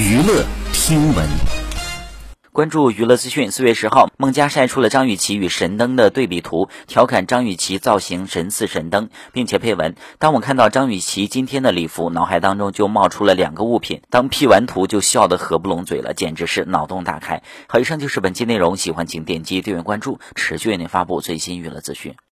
娱乐听闻。关注娱乐资讯四月十号孟佳晒出了张雨绮与神灯的对比图调侃张雨绮造型神似神灯并且配文。当我看到张雨绮今天的礼服脑海当中就冒出了两个物品当 p 完图就笑得合不拢嘴了简直是脑洞大开。好以上就是本期内容喜欢请点击订阅关注持续为您发布最新娱乐资讯。